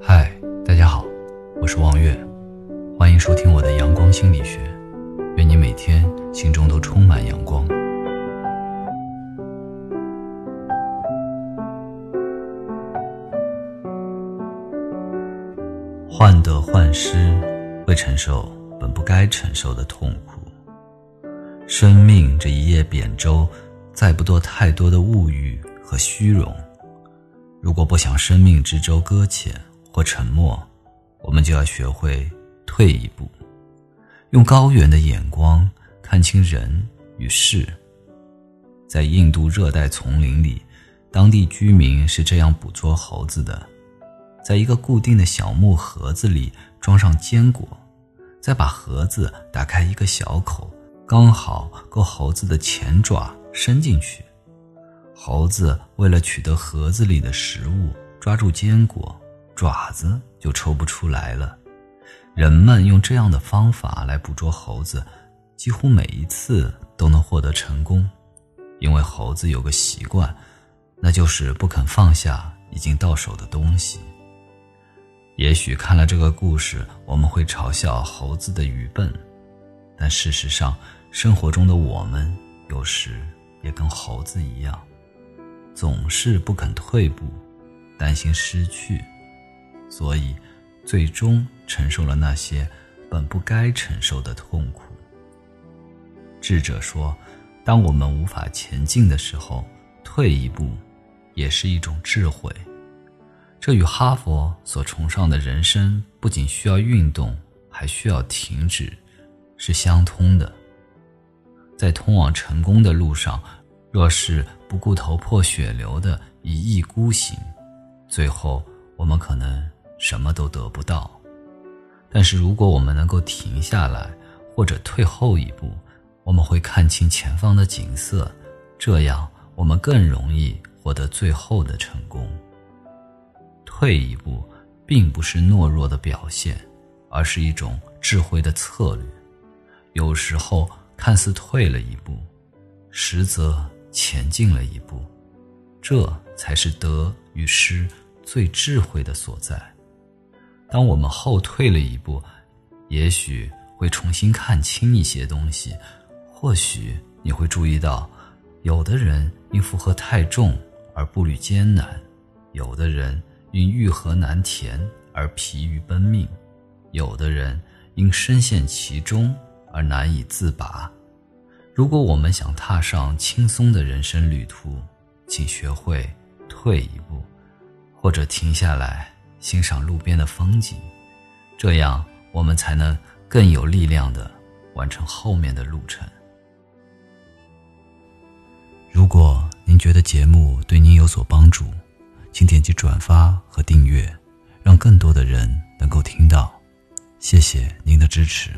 嗨，大家好，我是望月，欢迎收听我的阳光心理学。愿你每天心中都充满阳光。患得患失会承受本不该承受的痛苦。生命这一叶扁舟，载不多太多的物欲和虚荣。如果不想生命之舟搁浅或沉默，我们就要学会退一步，用高远的眼光看清人与事。在印度热带丛林里，当地居民是这样捕捉猴子的：在一个固定的小木盒子里装上坚果，再把盒子打开一个小口，刚好够猴子的前爪伸进去。猴子为了取得盒子里的食物，抓住坚果，爪子就抽不出来了。人们用这样的方法来捕捉猴子，几乎每一次都能获得成功，因为猴子有个习惯，那就是不肯放下已经到手的东西。也许看了这个故事，我们会嘲笑猴子的愚笨，但事实上，生活中的我们有时也跟猴子一样。总是不肯退步，担心失去，所以最终承受了那些本不该承受的痛苦。智者说，当我们无法前进的时候，退一步也是一种智慧。这与哈佛所崇尚的人生不仅需要运动，还需要停止，是相通的。在通往成功的路上。若是不顾头破血流的一意孤行，最后我们可能什么都得不到。但是如果我们能够停下来，或者退后一步，我们会看清前方的景色，这样我们更容易获得最后的成功。退一步，并不是懦弱的表现，而是一种智慧的策略。有时候看似退了一步，实则。前进了一步，这才是得与失最智慧的所在。当我们后退了一步，也许会重新看清一些东西。或许你会注意到，有的人因负荷太重而步履艰难，有的人因欲壑难填而疲于奔命，有的人因深陷其中而难以自拔。如果我们想踏上轻松的人生旅途，请学会退一步，或者停下来欣赏路边的风景，这样我们才能更有力量的完成后面的路程。如果您觉得节目对您有所帮助，请点击转发和订阅，让更多的人能够听到。谢谢您的支持。